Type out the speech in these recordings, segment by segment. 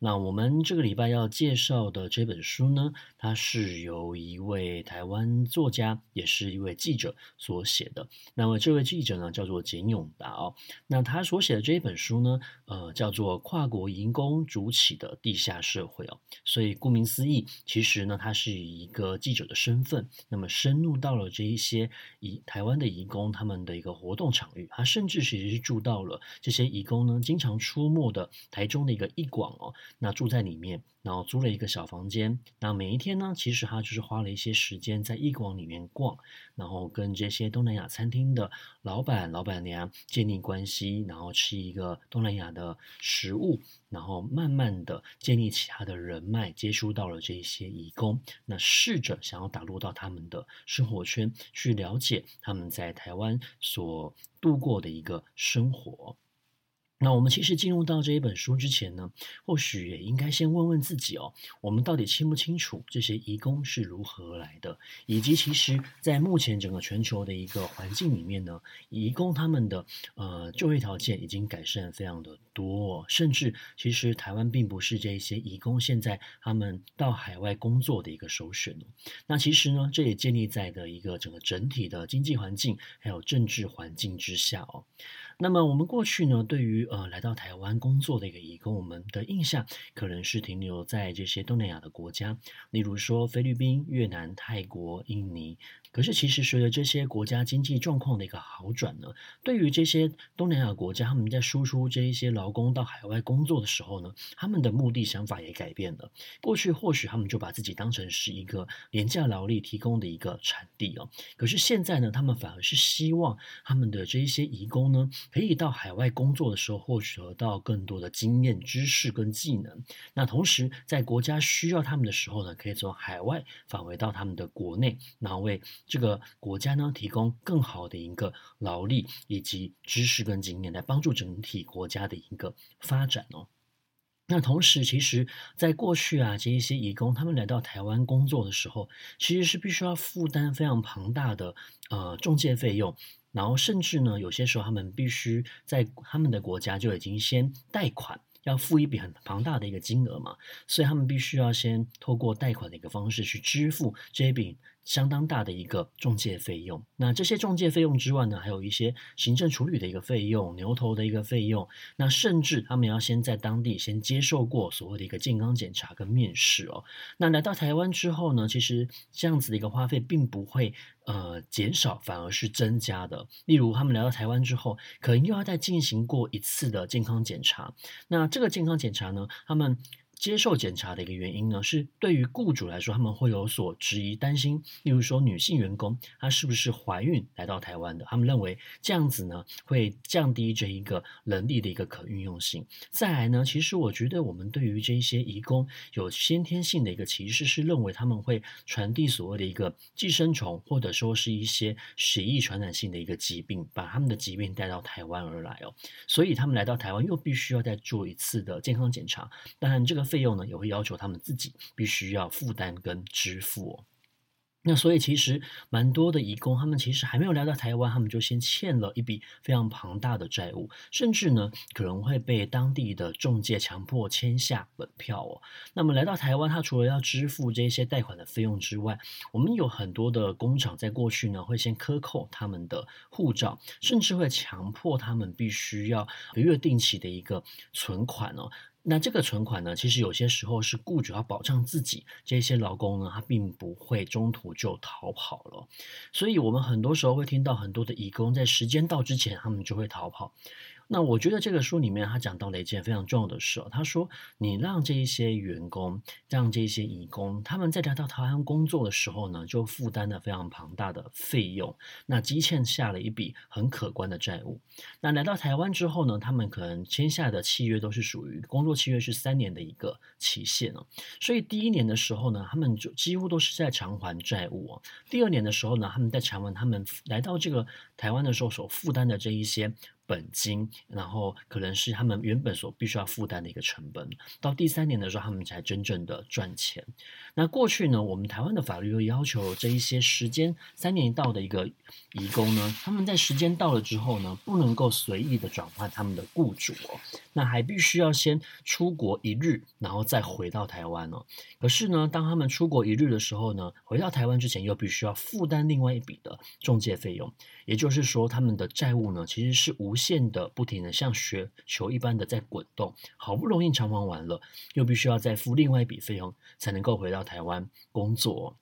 那我们这个礼拜要介绍的这本书呢，它是由一位台湾作家，也是一位记者所写的。那么这位记者呢，叫做简永达哦。那他所写的这一本书呢，呃，叫做《跨国移工主起的地下社会》哦。所以顾名思义，其实呢，他是以一个记者的身份，那么深入到了这一些以台湾的移工他们的一个活动场域。他甚至其实是住到了这些移工呢经常出没的台中的一个一广哦。那住在里面，然后租了一个小房间。那每一天呢，其实他就是花了一些时间在艺广里面逛，然后跟这些东南亚餐厅的老板、老板娘建立关系，然后吃一个东南亚的食物，然后慢慢的建立起他的人脉，接触到了这些移工。那试着想要打入到他们的生活圈，去了解他们在台湾所度过的一个生活。那我们其实进入到这一本书之前呢，或许也应该先问问自己哦，我们到底清不清楚这些移工是如何来的，以及其实，在目前整个全球的一个环境里面呢，移工他们的呃就业条件已经改善非常的多，甚至其实台湾并不是这些移工现在他们到海外工作的一个首选。那其实呢，这也建立在的一个整个整体的经济环境还有政治环境之下哦。那么我们过去呢，对于呃来到台湾工作的一个移工，我们的印象可能是停留在这些东南亚的国家，例如说菲律宾、越南、泰国、印尼。可是其实随着这些国家经济状况的一个好转呢，对于这些东南亚国家，他们在输出这一些劳工到海外工作的时候呢，他们的目的想法也改变了。过去或许他们就把自己当成是一个廉价劳力提供的一个产地哦，可是现在呢，他们反而是希望他们的这一些移工呢。可以到海外工作的时候，获得到更多的经验、知识跟技能。那同时，在国家需要他们的时候呢，可以从海外返回到他们的国内，然后为这个国家呢提供更好的一个劳力以及知识跟经验，来帮助整体国家的一个发展哦。那同时，其实在过去啊，这一些移工他们来到台湾工作的时候，其实是必须要负担非常庞大的呃中介费用。然后，甚至呢，有些时候他们必须在他们的国家就已经先贷款，要付一笔很庞大的一个金额嘛，所以他们必须要先透过贷款的一个方式去支付这笔。相当大的一个中介费用，那这些中介费用之外呢，还有一些行政处理的一个费用、牛头的一个费用，那甚至他们要先在当地先接受过所谓的一个健康检查跟面试哦。那来到台湾之后呢，其实这样子的一个花费并不会呃减少，反而是增加的。例如，他们来到台湾之后，可能又要再进行过一次的健康检查。那这个健康检查呢，他们。接受检查的一个原因呢，是对于雇主来说，他们会有所质疑、担心。例如说，女性员工她是不是怀孕来到台湾的？他们认为这样子呢，会降低这一个人力的一个可运用性。再来呢，其实我觉得我们对于这一些移工有先天性的一个歧视，是认为他们会传递所谓的一个寄生虫，或者说是一些血液传染性的一个疾病，把他们的疾病带到台湾而来哦。所以他们来到台湾又必须要再做一次的健康检查。当然这个。费用呢，也会要求他们自己必须要负担跟支付哦。那所以其实蛮多的移工，他们其实还没有来到台湾，他们就先欠了一笔非常庞大的债务，甚至呢可能会被当地的中介强迫签下本票哦。那么来到台湾，他除了要支付这些贷款的费用之外，我们有很多的工厂在过去呢会先克扣他们的护照，甚至会强迫他们必须要每月定期的一个存款哦。那这个存款呢，其实有些时候是雇主要保障自己，这些劳工呢，他并不会中途就逃跑了。所以，我们很多时候会听到很多的义工在时间到之前，他们就会逃跑。那我觉得这个书里面他讲到了一件非常重要的事哦，他说你让这一些员工，让这一些义工，他们在来到台湾工作的时候呢，就负担了非常庞大的费用，那积欠下了一笔很可观的债务。那来到台湾之后呢，他们可能签下的契约都是属于工作契约是三年的一个期限哦，所以第一年的时候呢，他们就几乎都是在偿还债务哦。第二年的时候呢，他们在偿还他们来到这个台湾的时候所负担的这一些。本金，然后可能是他们原本所必须要负担的一个成本。到第三年的时候，他们才真正的赚钱。那过去呢，我们台湾的法律又要求这一些时间三年一到的一个移工呢，他们在时间到了之后呢，不能够随意的转换他们的雇主哦，那还必须要先出国一日，然后再回到台湾哦。可是呢，当他们出国一日的时候呢，回到台湾之前又必须要负担另外一笔的中介费用。也就是说，他们的债务呢，其实是无限的、不停的像雪球一般的在滚动，好不容易偿还完了，又必须要再付另外一笔费用，才能够回到台湾工作。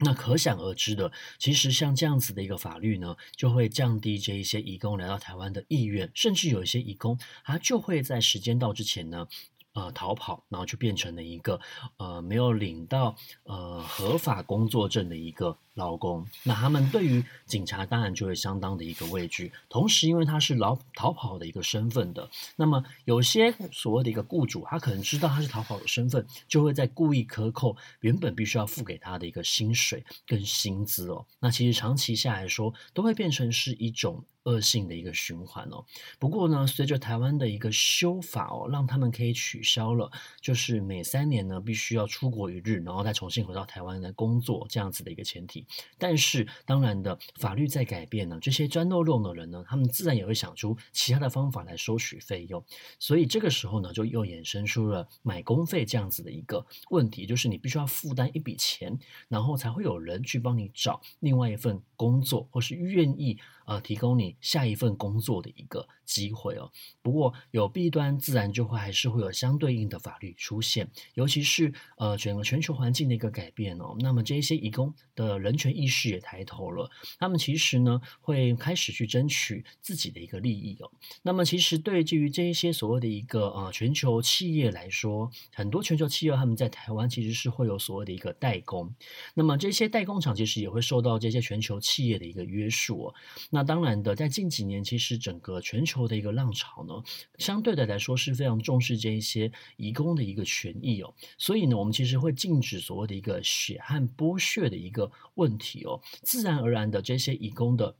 那可想而知的，其实像这样子的一个法律呢，就会降低这一些移工来到台湾的意愿，甚至有一些移工，他就会在时间到之前呢。呃，逃跑，然后就变成了一个呃没有领到呃合法工作证的一个劳工。那他们对于警察当然就会相当的一个畏惧。同时，因为他是逃逃跑的一个身份的，那么有些所谓的一个雇主，他可能知道他是逃跑的身份，就会在故意克扣原本必须要付给他的一个薪水跟薪资哦。那其实长期下来说，都会变成是一种。恶性的一个循环哦。不过呢，随着台湾的一个修法哦，让他们可以取消了，就是每三年呢必须要出国一日，然后再重新回到台湾来工作这样子的一个前提。但是当然的，法律在改变呢，这些钻漏洞的人呢，他们自然也会想出其他的方法来收取费用。所以这个时候呢，就又衍生出了买工费这样子的一个问题，就是你必须要负担一笔钱，然后才会有人去帮你找另外一份工作，或是愿意。呃，提供你下一份工作的一个机会哦。不过有弊端，自然就会还是会有相对应的法律出现。尤其是呃，整个全球环境的一个改变哦，那么这一些移工的人权意识也抬头了。他们其实呢，会开始去争取自己的一个利益哦。那么其实对于这一些所谓的一个呃全球企业来说，很多全球企业他们在台湾其实是会有所谓的一个代工。那么这些代工厂其实也会受到这些全球企业的一个约束哦。那当然的，在近几年，其实整个全球的一个浪潮呢，相对的来说是非常重视这一些移工的一个权益哦。所以呢，我们其实会禁止所谓的一个血汗剥削的一个问问题哦。自然而然的，这些移工的。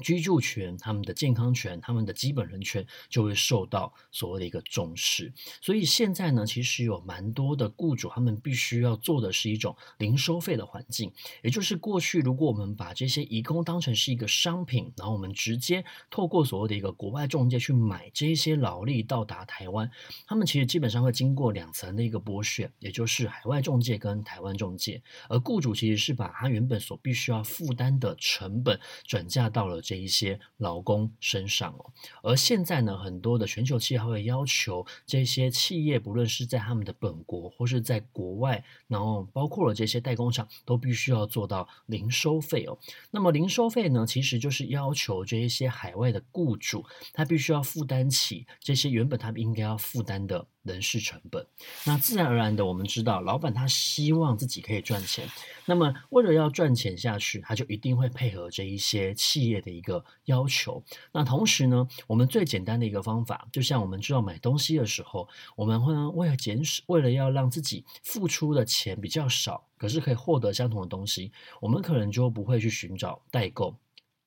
居住权、他们的健康权、他们的基本人权就会受到所谓的一个重视。所以现在呢，其实有蛮多的雇主，他们必须要做的是一种零收费的环境。也就是过去，如果我们把这些移工当成是一个商品，然后我们直接透过所谓的一个国外中介去买这些劳力到达台湾，他们其实基本上会经过两层的一个剥削，也就是海外中介跟台湾中介。而雇主其实是把他原本所必须要负担的成本转嫁到了。这一些劳工身上哦，而现在呢，很多的全球企业会要求这些企业，不论是在他们的本国或是在国外，然后包括了这些代工厂，都必须要做到零收费哦。那么零收费呢，其实就是要求这一些海外的雇主，他必须要负担起这些原本他们应该要负担的。人事成本，那自然而然的，我们知道，老板他希望自己可以赚钱，那么为了要赚钱下去，他就一定会配合这一些企业的一个要求。那同时呢，我们最简单的一个方法，就像我们知道买东西的时候，我们会为了减少，为了要让自己付出的钱比较少，可是可以获得相同的东西，我们可能就不会去寻找代购。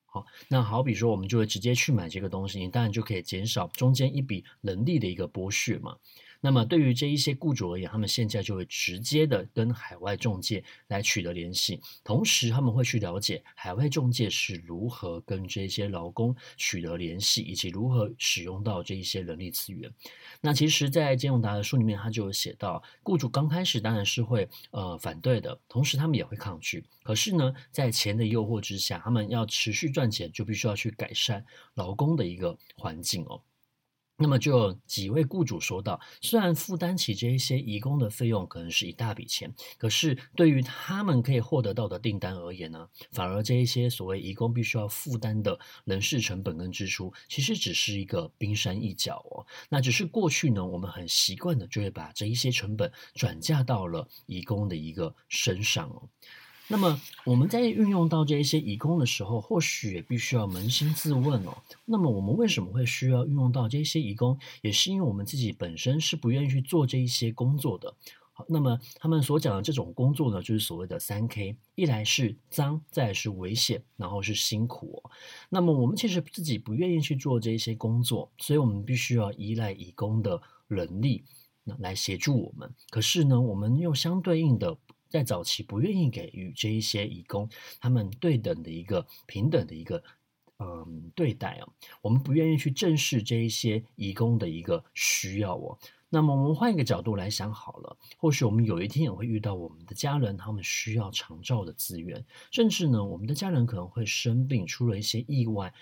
好，那好比说，我们就会直接去买这个东西，你当然就可以减少中间一笔人力的一个剥削嘛。那么对于这一些雇主而言，他们现在就会直接的跟海外中介来取得联系，同时他们会去了解海外中介是如何跟这些劳工取得联系，以及如何使用到这一些人力资源。那其实，在简永达的书里面，他就有写到，雇主刚开始当然是会呃反对的，同时他们也会抗拒。可是呢，在钱的诱惑之下，他们要持续赚钱，就必须要去改善劳工的一个环境哦。那么就有几位雇主说到，虽然负担起这一些移工的费用可能是一大笔钱，可是对于他们可以获得到的订单而言呢，反而这一些所谓移工必须要负担的人事成本跟支出，其实只是一个冰山一角哦。那只是过去呢，我们很习惯的就会把这一些成本转嫁到了移工的一个身上哦。那么我们在运用到这一些移工的时候，或许也必须要扪心自问哦。那么我们为什么会需要运用到这些移工？也是因为我们自己本身是不愿意去做这一些工作的。好，那么他们所讲的这种工作呢，就是所谓的三 K：一来是脏，再来是危险，然后是辛苦哦。那么我们其实自己不愿意去做这一些工作，所以我们必须要依赖移工的人力那来协助我们。可是呢，我们又相对应的。在早期不愿意给予这一些义工他们对等的一个平等的一个嗯对待啊，我们不愿意去正视这一些义工的一个需要哦。那么我们换一个角度来想好了，或许我们有一天也会遇到我们的家人，他们需要长照的资源，甚至呢，我们的家人可能会生病，出了一些意外。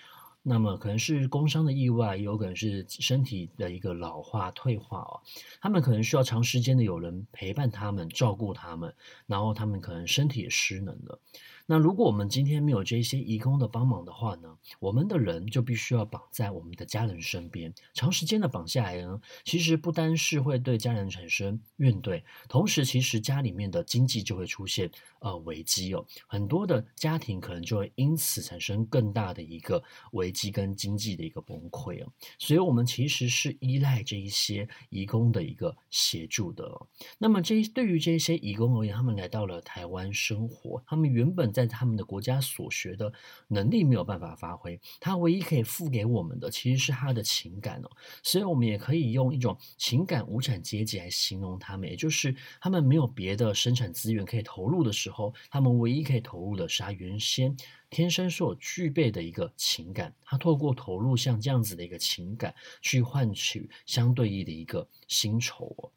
那么可能是工伤的意外，也有可能是身体的一个老化退化哦。他们可能需要长时间的有人陪伴他们，照顾他们，然后他们可能身体也失能了。那如果我们今天没有这些移工的帮忙的话呢，我们的人就必须要绑在我们的家人身边，长时间的绑下来呢，其实不单是会对家人产生怨怼，同时其实家里面的经济就会出现呃危机哦，很多的家庭可能就会因此产生更大的一个危机跟经济的一个崩溃哦，所以我们其实是依赖这一些移工的一个协助的哦。那么这对于这些移工而言，他们来到了台湾生活，他们原本在他们的国家所学的能力没有办法发挥，他唯一可以付给我们的其实是他的情感哦，所以我们也可以用一种情感无产阶级来形容他们，也就是他们没有别的生产资源可以投入的时候，他们唯一可以投入的是他原先天生所具备的一个情感，他透过投入像这样子的一个情感去换取相对应的一个薪酬哦。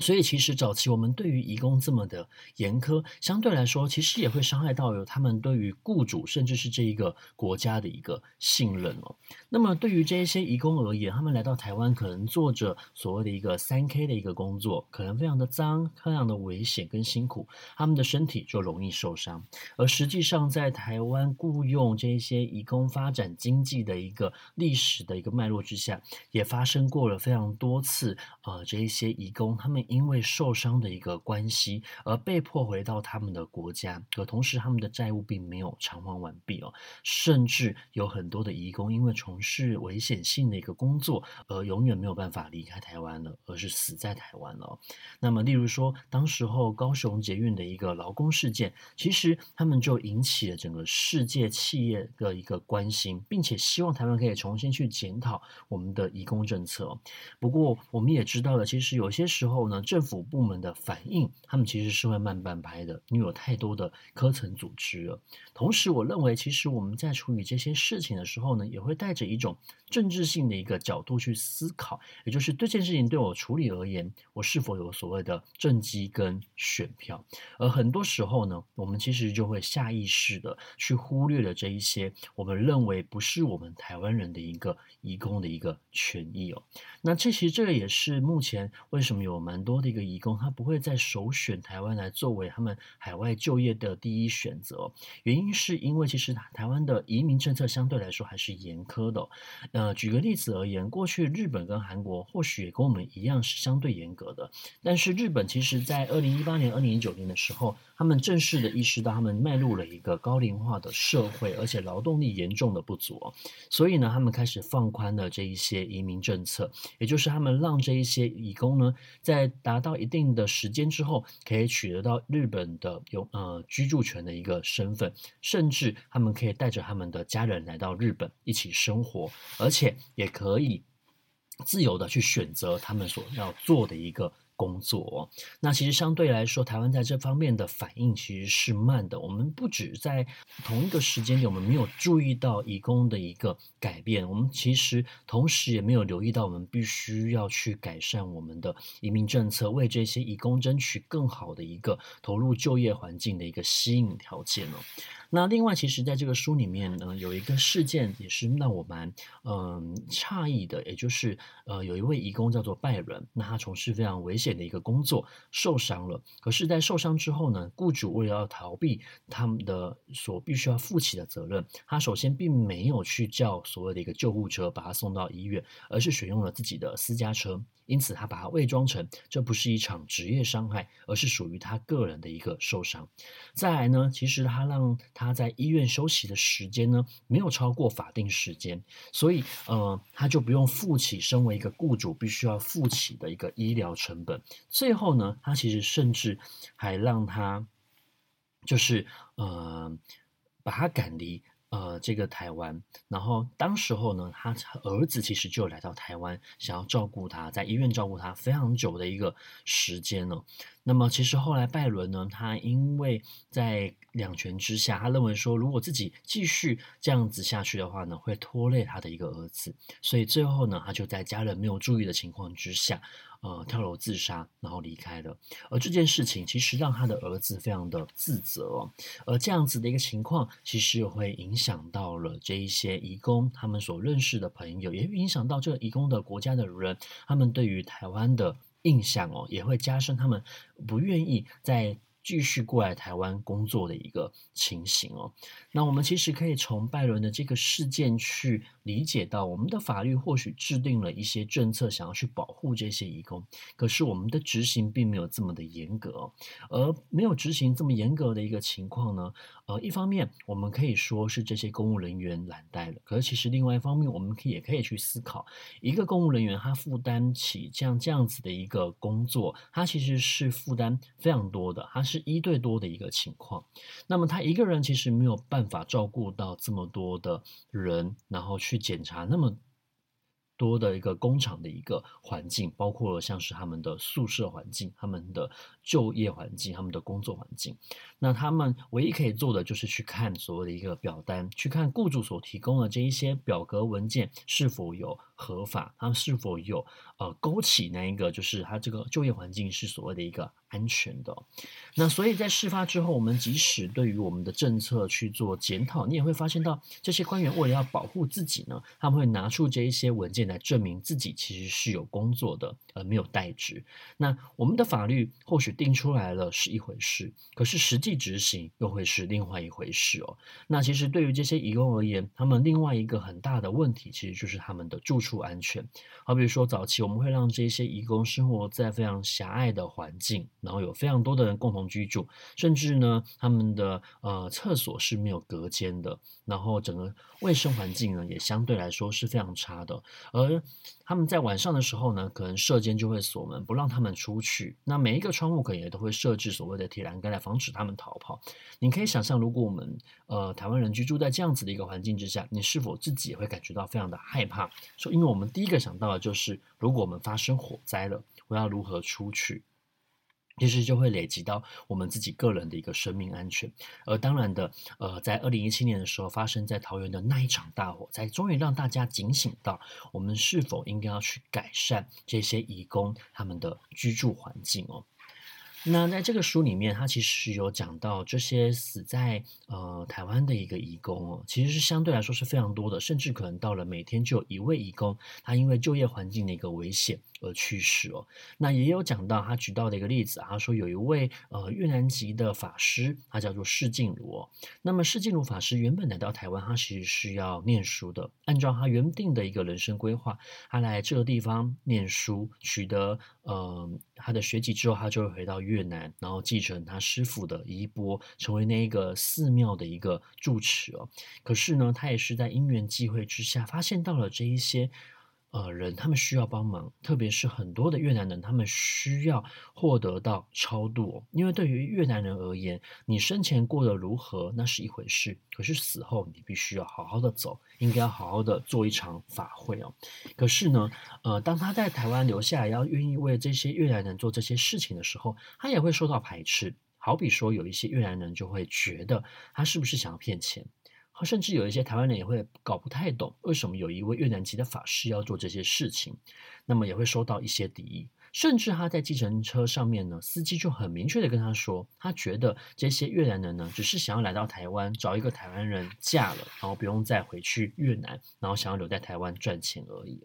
所以，其实早期我们对于移工这么的严苛，相对来说，其实也会伤害到有他们对于雇主甚至是这一个国家的一个信任哦。那么，对于这一些移工而言，他们来到台湾，可能做着所谓的一个三 K 的一个工作，可能非常的脏，非常的危险跟辛苦，他们的身体就容易受伤。而实际上，在台湾雇佣这一些移工发展经济的一个历史的一个脉络之下，也发生过了非常多次呃，这一些移工他们。因为受伤的一个关系而被迫回到他们的国家，可同时他们的债务并没有偿还完毕哦，甚至有很多的移工因为从事危险性的一个工作而永远没有办法离开台湾了，而是死在台湾了。那么，例如说，当时候高雄捷运的一个劳工事件，其实他们就引起了整个世界企业的一个关心，并且希望台湾可以重新去检讨我们的移工政策。不过，我们也知道了，其实有些时候呢。政府部门的反应，他们其实是会慢半拍的，因为有太多的科层组织了。同时，我认为其实我们在处理这些事情的时候呢，也会带着一种政治性的一个角度去思考，也就是这件事情对我处理而言，我是否有所谓的政绩跟选票？而很多时候呢，我们其实就会下意识的去忽略了这一些我们认为不是我们台湾人的一个移工的一个权益哦。那这其实这个也是目前为什么有蛮多的一个移工，他不会再首选台湾来作为他们海外就业的第一选择。原因是因为其实台湾的移民政策相对来说还是严苛的。呃，举个例子而言，过去日本跟韩国或许也跟我们一样是相对严格的，但是日本其实在二零一八年、二零一九年的时候，他们正式的意识到他们迈入了一个高龄化的社会，而且劳动力严重的不足，所以呢，他们开始放宽了这一些移民政策。也就是他们让这一些移工呢，在达到一定的时间之后，可以取得到日本的有呃居住权的一个身份，甚至他们可以带着他们的家人来到日本一起生活，而且也可以自由的去选择他们所要做的一个工作。那其实相对来说，台湾在这方面的反应其实是慢的。我们不止在同一个时间点，我们没有注意到移工的一个改变，我们其实同时也没有留意到，我们必须要去改善我们的移民政策，为这些移工争取更好的一个投入就业环境的一个吸引条件哦。那另外，其实在这个书里面呢，有一个事件也是让我蛮嗯诧异的，也就是呃有一位义工叫做拜伦，那他从事非常危险的一个工作，受伤了。可是，在受伤之后呢，雇主为了要逃避他们的所必须要负起的责任，他首先并没有去叫所谓的一个救护车把他送到医院，而是选用了自己的私家车。因此，他把它伪装成这不是一场职业伤害，而是属于他个人的一个受伤。再来呢，其实他让他在医院休息的时间呢，没有超过法定时间，所以呃，他就不用负起身为一个雇主必须要负起的一个医疗成本。最后呢，他其实甚至还让他就是呃，把他赶离。呃，这个台湾，然后当时候呢，他儿子其实就来到台湾，想要照顾他，在医院照顾他非常久的一个时间呢。那么其实后来拜伦呢，他因为在两权之下，他认为说，如果自己继续这样子下去的话呢，会拖累他的一个儿子，所以最后呢，他就在家人没有注意的情况之下。呃，跳楼自杀，然后离开了。而这件事情其实让他的儿子非常的自责哦。而这样子的一个情况，其实也会影响到了这一些移工他们所认识的朋友，也会影响到这个移工的国家的人，他们对于台湾的印象哦，也会加深他们不愿意在继续过来台湾工作的一个情形哦。那我们其实可以从拜伦的这个事件去理解到，我们的法律或许制定了一些政策，想要去保护这些移工，可是我们的执行并没有这么的严格。而没有执行这么严格的一个情况呢，呃，一方面我们可以说是这些公务人员懒怠了，可是其实另外一方面，我们也可以去思考，一个公务人员他负担起像这样子的一个工作，他其实是负担非常多的，他是一对多的一个情况。那么他一个人其实没有办。法照顾到这么多的人，然后去去检查那么多的一个工厂的一个环境，包括像是他们的宿舍环境、他们的就业环境、他们的工作环境。那他们唯一可以做的就是去看所谓的一个表单，去看雇主所提供的这一些表格文件是否有合法，他们是否有呃勾起那一个就是他这个就业环境是所谓的一个。安全的，那所以在事发之后，我们即使对于我们的政策去做检讨，你也会发现到这些官员为了要保护自己呢，他们会拿出这一些文件来证明自己其实是有工作的，而没有代职。那我们的法律或许定出来了是一回事，可是实际执行又会是另外一回事哦。那其实对于这些移工而言，他们另外一个很大的问题，其实就是他们的住处安全。好比如说早期我们会让这些移工生活在非常狭隘的环境。然后有非常多的人共同居住，甚至呢，他们的呃厕所是没有隔间的，然后整个卫生环境呢也相对来说是非常差的。而他们在晚上的时候呢，可能舍监就会锁门，不让他们出去。那每一个窗户可能也都会设置所谓的铁栏杆来防止他们逃跑。你可以想象，如果我们呃台湾人居住在这样子的一个环境之下，你是否自己也会感觉到非常的害怕？说，因为我们第一个想到的就是，如果我们发生火灾了，我要如何出去？其实就会累积到我们自己个人的一个生命安全，而当然的，呃，在二零一七年的时候发生在桃园的那一场大火，才终于让大家警醒到，我们是否应该要去改善这些移工他们的居住环境哦。那在这个书里面，他其实有讲到这些死在呃台湾的一个义工哦，其实是相对来说是非常多的，甚至可能到了每天就有一位义工，他因为就业环境的一个危险。而去世哦，那也有讲到他举到的一个例子，他说有一位呃越南籍的法师，他叫做释静茹哦。那么释静茹法师原本来到台湾，他其实是要念书的，按照他原定的一个人生规划，他来这个地方念书，取得呃他的学籍之后，他就会回到越南，然后继承他师傅的衣钵，成为那一个寺庙的一个住持哦。可是呢，他也是在因缘际会之下，发现到了这一些。呃人，他们需要帮忙，特别是很多的越南人，他们需要获得到超度。因为对于越南人而言，你生前过得如何那是一回事，可是死后你必须要好好的走，应该要好好的做一场法会哦。可是呢，呃，当他在台湾留下来，要愿意为这些越南人做这些事情的时候，他也会受到排斥。好比说，有一些越南人就会觉得他是不是想要骗钱，甚至有一些台湾人也会搞不太懂，为什么有一位越南籍的法师要做这些事情，那么也会收到一些敌意。甚至他在计程车上面呢，司机就很明确的跟他说，他觉得这些越南人呢，只是想要来到台湾找一个台湾人嫁了，然后不用再回去越南，然后想要留在台湾赚钱而已。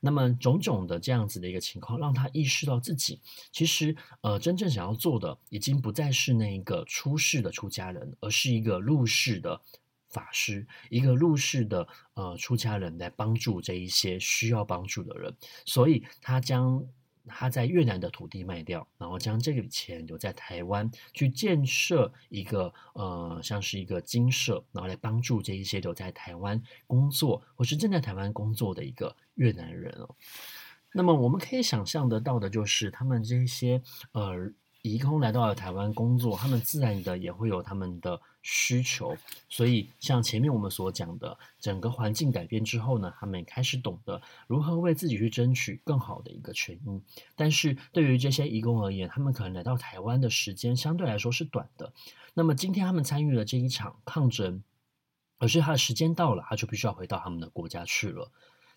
那么种种的这样子的一个情况，让他意识到自己其实呃真正想要做的，已经不再是那一个出世的出家人，而是一个入世的法师，一个入世的呃出家人来帮助这一些需要帮助的人，所以他将。他在越南的土地卖掉，然后将这个钱留在台湾去建设一个呃，像是一个精舍，然后来帮助这一些留在台湾工作或是正在台湾工作的一个越南人哦。那么我们可以想象得到的就是，他们这些呃。移工来到了台湾工作，他们自然的也会有他们的需求，所以像前面我们所讲的，整个环境改变之后呢，他们也开始懂得如何为自己去争取更好的一个权益。但是对于这些移工而言，他们可能来到台湾的时间相对来说是短的。那么今天他们参与了这一场抗争，可是他的时间到了，他就必须要回到他们的国家去了。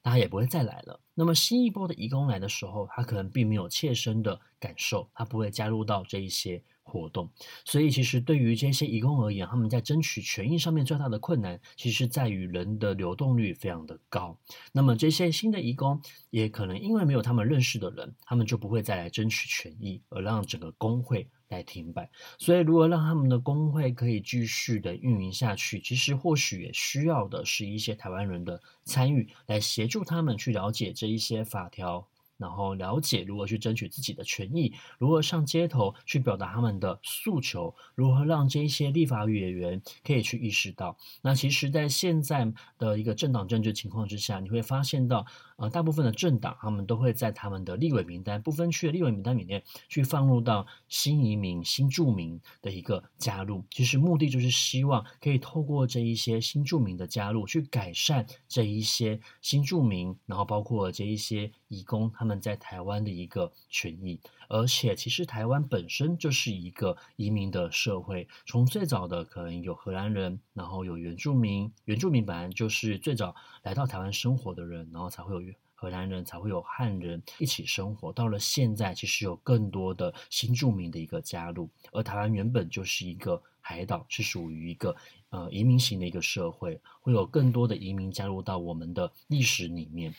他也不会再来了。那么新一波的移工来的时候，他可能并没有切身的感受，他不会加入到这一些活动。所以，其实对于这些移工而言，他们在争取权益上面最大的困难，其实在于人的流动率非常的高。那么这些新的移工，也可能因为没有他们认识的人，他们就不会再来争取权益，而让整个工会来停摆，所以如果让他们的工会可以继续的运营下去，其实或许也需要的是一些台湾人的参与，来协助他们去了解这一些法条。然后了解如何去争取自己的权益，如何上街头去表达他们的诉求，如何让这些立法委员可以去意识到。那其实，在现在的一个政党政治情况之下，你会发现到，呃，大部分的政党他们都会在他们的立委名单不分区的立委名单里面去放入到新移民、新住民的一个加入。其实目的就是希望可以透过这一些新住民的加入，去改善这一些新住民，然后包括这一些移工。他他们在台湾的一个权益，而且其实台湾本身就是一个移民的社会，从最早的可能有荷兰人，然后有原住民，原住民本来就是最早来到台湾生活的人，然后才会有荷兰人，才会有汉人一起生活。到了现在，其实有更多的新住民的一个加入，而台湾原本就是一个海岛，是属于一个呃移民型的一个社会，会有更多的移民加入到我们的历史里面。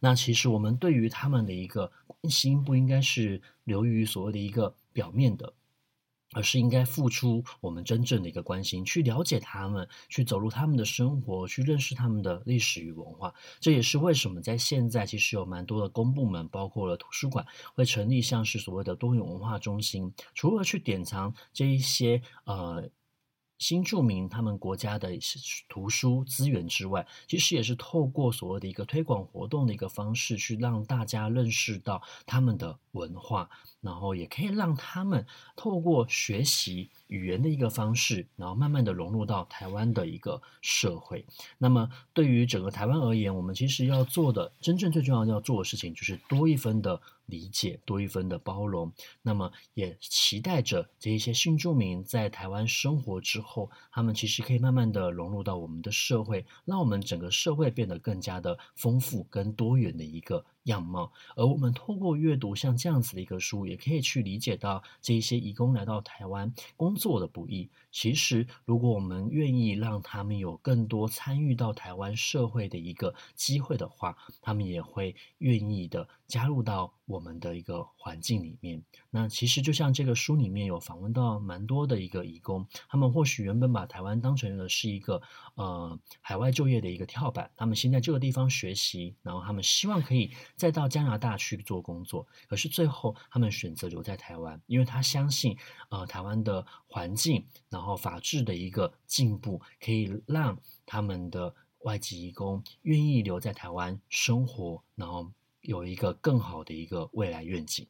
那其实我们对于他们的一个关心，不应该是流于所谓的一个表面的，而是应该付出我们真正的一个关心，去了解他们，去走入他们的生活，去认识他们的历史与文化。这也是为什么在现在其实有蛮多的公部门，包括了图书馆，会成立像是所谓的多元文化中心，除了去典藏这一些呃。新住民他们国家的图书资源之外，其实也是透过所谓的一个推广活动的一个方式，去让大家认识到他们的文化，然后也可以让他们透过学习语言的一个方式，然后慢慢的融入到台湾的一个社会。那么对于整个台湾而言，我们其实要做的真正最重要要做的事情，就是多一分的。理解多一分的包容，那么也期待着这一些新住民在台湾生活之后，他们其实可以慢慢的融入到我们的社会，让我们整个社会变得更加的丰富跟多元的一个样貌。而我们透过阅读像这样子的一个书，也可以去理解到这一些移工来到台湾工作的不易。其实，如果我们愿意让他们有更多参与到台湾社会的一个机会的话，他们也会愿意的加入到我们的一个环境里面。那其实就像这个书里面有访问到蛮多的一个移工，他们或许原本把台湾当成了是一个呃海外就业的一个跳板，他们先在这个地方学习，然后他们希望可以再到加拿大去做工作。可是最后他们选择留在台湾，因为他相信呃台湾的环境，然后法治的一个进步，可以让他们的外籍移工愿意留在台湾生活，然后有一个更好的一个未来愿景。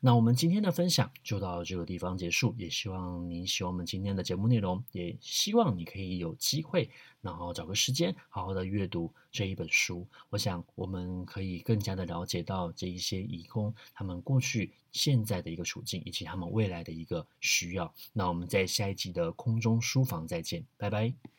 那我们今天的分享就到这个地方结束，也希望你喜欢我们今天的节目内容，也希望你可以有机会，然后找个时间好好的阅读这一本书。我想我们可以更加的了解到这一些义工他们过去、现在的一个处境，以及他们未来的一个需要。那我们在下一集的空中书房再见，拜拜。